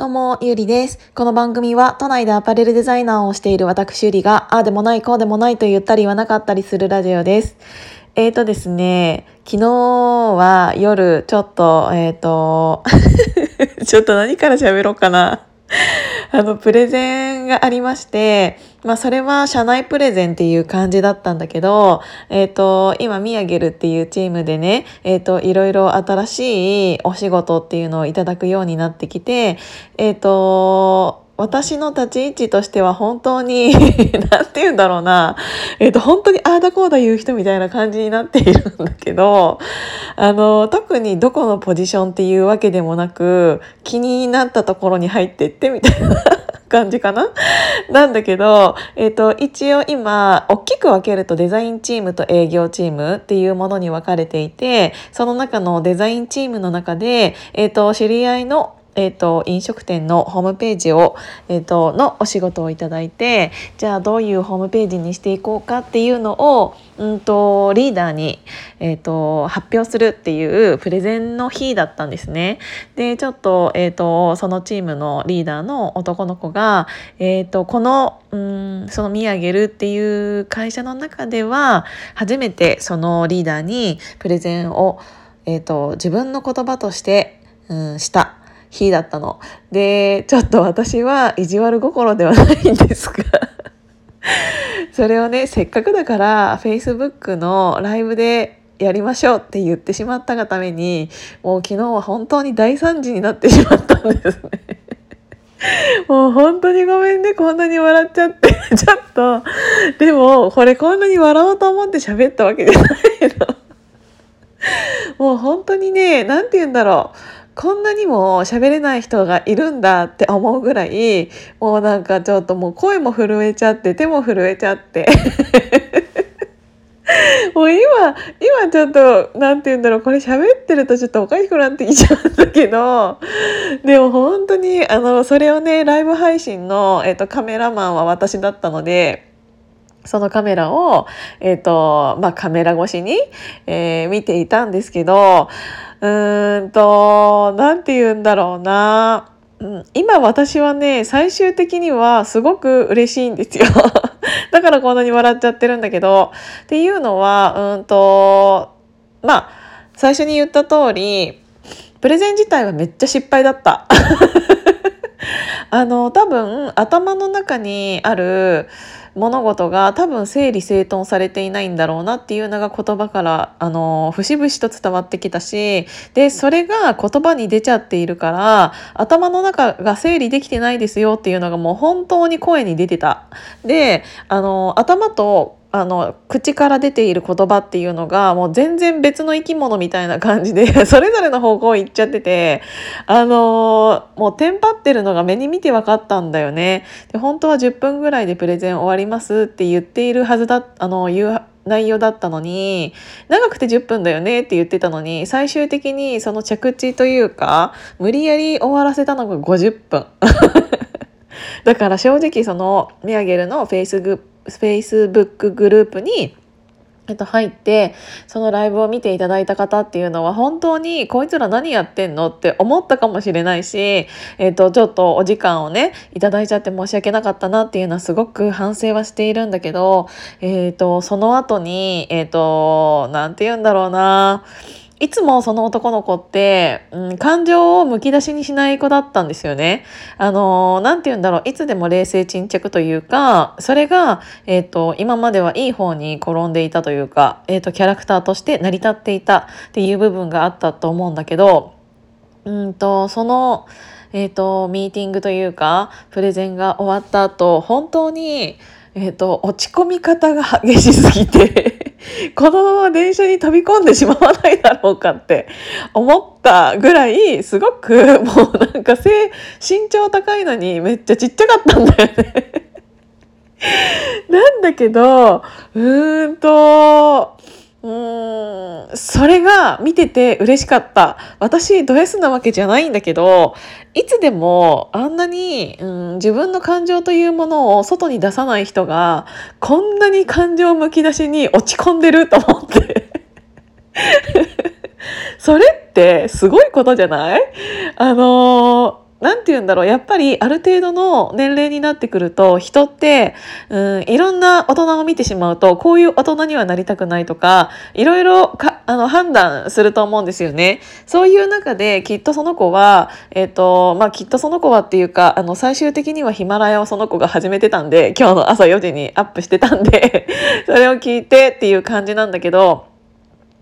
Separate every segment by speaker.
Speaker 1: どうも、ゆりです。この番組は都内でアパレルデザイナーをしている私ゆりが、ああでもない、こうでもないと言ったり言わなかったりするラジオです。えーとですね、昨日は夜ちょっと、えーと、ちょっと何から喋ろうかな。あの、プレゼンがありまして、まあ、それは社内プレゼンっていう感じだったんだけど、えっ、ー、と、今、ミヤゲルっていうチームでね、えっ、ー、と、いろいろ新しいお仕事っていうのをいただくようになってきて、えっ、ー、と、私の立ち位置としては本当に 何て言うんだろうな、えっ、ー、と、本当にああだこうだ言う人みたいな感じになっているんだけど、あの、特にどこのポジションっていうわけでもなく、気になったところに入ってってみたいな感じかな。なんだけど、えっ、ー、と、一応今、大きく分けるとデザインチームと営業チームっていうものに分かれていて、その中のデザインチームの中で、えっ、ー、と、知り合いのえっ、ー、と、飲食店のホームページを、えっ、ー、と、のお仕事をいただいて、じゃあどういうホームページにしていこうかっていうのを、うんと、リーダーに、えっ、ー、と、発表するっていうプレゼンの日だったんですね。で、ちょっと、えっ、と、そのチームのリーダーの男の子が、えっ、と、この、うん、その見上げるっていう会社の中では、初めてそのリーダーにプレゼンを、えっ、と、自分の言葉として、うん、した日だったの。で、ちょっと私は意地悪心ではないんですが それをね、せっかくだから Facebook のライブでやりましょうって言ってしまったがために、もう昨日は本当に大惨事になってしまったんですね もう本当にごめんね、こんなに笑っちゃって。ちょっと、でも、これこんなに笑おうと思って喋ったわけじゃないの。もう本当にね、何て言うんだろう。こんなにも喋れない人がいるんだって思うぐらいもうなんかちょっともう声も震えちゃって手も震えちゃって もう今今ちょっと何て言うんだろうこれ喋ってるとちょっとおかしくなってきちゃうんだけどでも本当にあのそれをねライブ配信の、えーと、カメラマンは私だったので。そのカメラを、えっ、ー、と、まあ、カメラ越しに、えー、見ていたんですけど、うーんと、なんて言うんだろうな。うん、今私はね、最終的にはすごく嬉しいんですよ。だからこんなに笑っちゃってるんだけど、っていうのは、うんと、まあ、最初に言った通り、プレゼン自体はめっちゃ失敗だった。あの、多分、頭の中にある、物事が多分整理整頓されていないんだろうなっていうのが言葉からあの節々と伝わってきたしでそれが言葉に出ちゃっているから頭の中が整理できてないですよっていうのがもう本当に声に出てた。であの頭とあの口から出ている言葉っていうのがもう全然別の生き物みたいな感じで それぞれの方向行っちゃっててあのー、もうテンパってるのが目に見て分かったんだよね。で本当は10分ぐらいでプレゼン終わりますって言っているはずだあの言う内容だったのに長くて10分だよねって言ってたのに最終的にその着地というか無理やり終わらせたのが50分。だから正直そのミヤゲルのフェイスグフェイスブックグループにえっと、入ってそのライブを見ていただいた方っていうのは本当にこいつら何やってんの？って思ったかもしれないし、えっと、ちょっとお時間をねいただいちゃって申し訳なかったなっていうのはすごく反省はしているんだけど、えっと、その後にえっと何て言うんだろうな。いつもその男の子って、うん、感情をむき出しにしない子だったんですよね。あの、なんて言うんだろう、いつでも冷静沈着というか、それが、えっ、ー、と、今まではいい方に転んでいたというか、えっ、ー、と、キャラクターとして成り立っていたっていう部分があったと思うんだけど、うんと、その、えっ、ー、と、ミーティングというか、プレゼンが終わった後、本当に、えっ、と、落ち込み方が激しすぎて このまま電車に飛び込んでしまわないだろうかって思ったぐらいすごく もうなんか背身長高いのにめっちゃちっちゃかったんだよね。なんだけどうーんとうそれが見てて嬉しかった。私ド S なわけじゃないんだけどいつでもあんなに、うん、自分の感情というものを外に出さない人がこんなに感情むき出しに落ち込んでると思って。それってすごいことじゃない？あのなんて言うんだろうやっぱりある程度の年齢になってくると人ってうんいろんな大人を見てしまうとこういう大人にはなりたくないとかいろいろかあの判断すると思うんですよね。そういう中できっとその子は、えっ、ー、とまあ、きっとその子はっていうかあの最終的にはヒマラヤをその子が始めてたんで今日の朝4時にアップしてたんでそれを聞いてっていう感じなんだけど。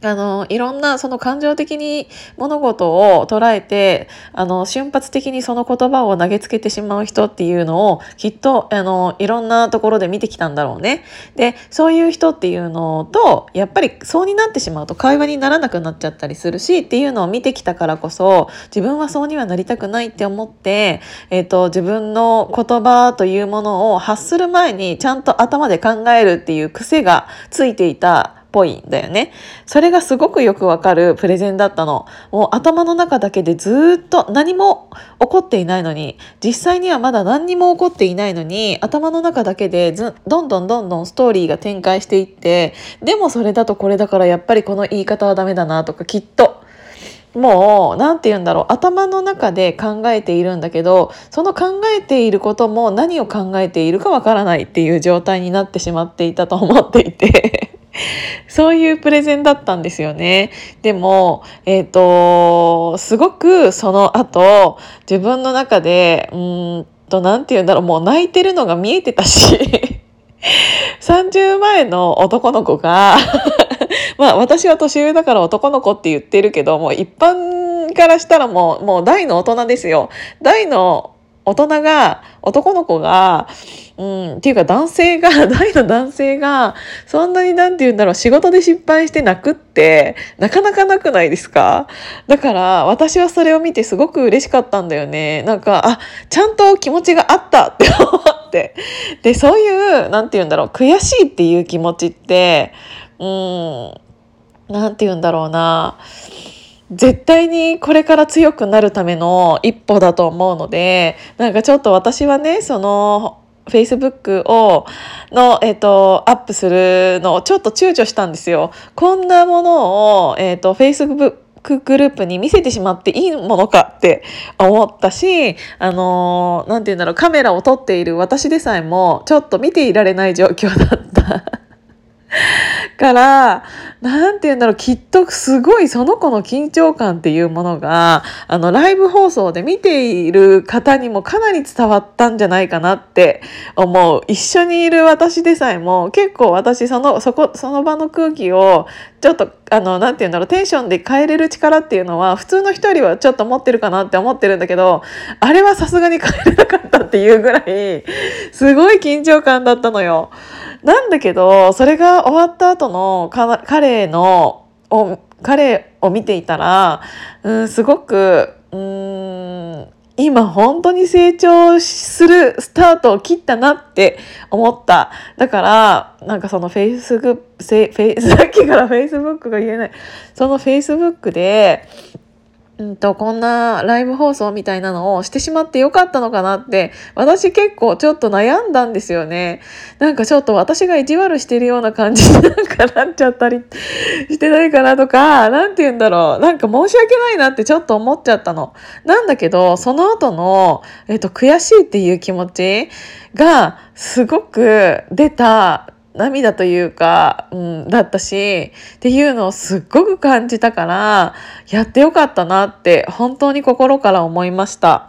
Speaker 1: あの、いろんなその感情的に物事を捉えて、あの、瞬発的にその言葉を投げつけてしまう人っていうのをきっと、あの、いろんなところで見てきたんだろうね。で、そういう人っていうのと、やっぱりそうになってしまうと会話にならなくなっちゃったりするしっていうのを見てきたからこそ、自分はそうにはなりたくないって思って、えっ、ー、と、自分の言葉というものを発する前にちゃんと頭で考えるっていう癖がついていたぽいんだよね。それがすごくよくわかるプレゼンだったの。もう頭の中だけでずっと何も起こっていないのに、実際にはまだ何にも起こっていないのに、頭の中だけでどんどんどんどんストーリーが展開していって、でもそれだとこれだからやっぱりこの言い方はダメだなとかきっと。もう何て言うんだろう頭の中で考えているんだけどその考えていることも何を考えているかわからないっていう状態になってしまっていたと思っていてそういうプレゼンだったんですよね。でも、えっ、ー、と、すごくその後、自分の中で、うんと、なんて言うんだろう、もう泣いてるのが見えてたし、30前の男の子が まあ私は年上だから男の子って言ってるけど、もう一般からしたらもう、もう大の大人ですよ。大の大人が、男の子が、うん、っていうか男性が、大の男性が、そんなになんて言うんだろう、仕事で失敗して泣くって、なかなかなくないですか？だから、私はそれを見てすごく嬉しかったんだよね。なんか、あ、ちゃんと気持ちがあったって思って。で、そういう、なんて言うんだろう、悔しいっていう気持ちって、うん、なんて言うんだろうな。絶対にこれから強くなるための一歩だと思うのでなんかちょっと私はねその Facebook をの、えっ、ー、とアップするのをちょっと躊躇したんですよ。こんなものを、えっ、ー、と Facebook グループに見せてしまっていいものかって思ったし、あのー、なんて言うんだろう、カメラを撮っている私でさえも、ちょっと見ていられない状況だった。から、なんて言うんだろう、きっとすごいその子の緊張感っていうものが、あの、ライブ放送で見ている方にもかなり伝わったんじゃないかなって思う。一緒にいる私でさえも、結構私、その、そこ、その場の空気を、ちょっと、あの、なんて言うんだろう、テンションで変えれる力っていうのは、普通の人よりはちょっと持ってるかなって思ってるんだけど、あれはさすがに変えれなかったっていうぐらい、すごい緊張感だったのよ。なんだけど、それが終わった後の彼の、彼を見ていたら、うん、すごく、うん、今本当に成長するスタートを切ったなって思った。だから、なんかそのフェイスグフェイさっきからフェイスブックが言えない。そのフェイスブックで、うんと、こんなライブ放送みたいなのをしてしまってよかったのかなって、私結構ちょっと悩んだんですよね。なんかちょっと私が意地悪してるような感じになんかなっちゃったりしてないかなとか、なんて言うんだろう。なんか申し訳ないなってちょっと思っちゃったの。なんだけど、その後の、えっと、悔しいっていう気持ちがすごく出た涙というか、うん、だったしっていうのをすっごく感じたからやってよかったなって本当に心から思いました。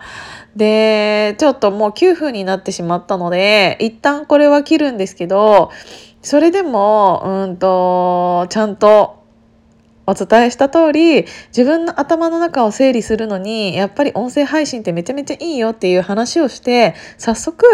Speaker 1: でちょっともう9分になってしまったので一旦これは切るんですけどそれでもうんとちゃんとお伝えした通り自分の頭の中を整理するのにやっぱり音声配信ってめちゃめちゃいいよっていう話をして早速、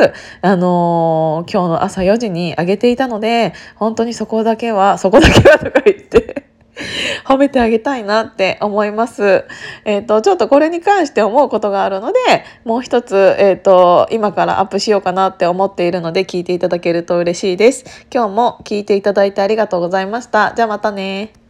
Speaker 1: あのー、今日の朝4時に上げていたので本当にそこだけはそこだけはとか言って 褒めてあげたいなって思います。えっ、ー、と、ちょっとこれに関して思うことがあるので、もう一つ、えっ、ー、と、今からアップしようかなって思っているので、聞いていただけると嬉しいです。今日も聞いていただいてありがとうございました。じゃあまたね。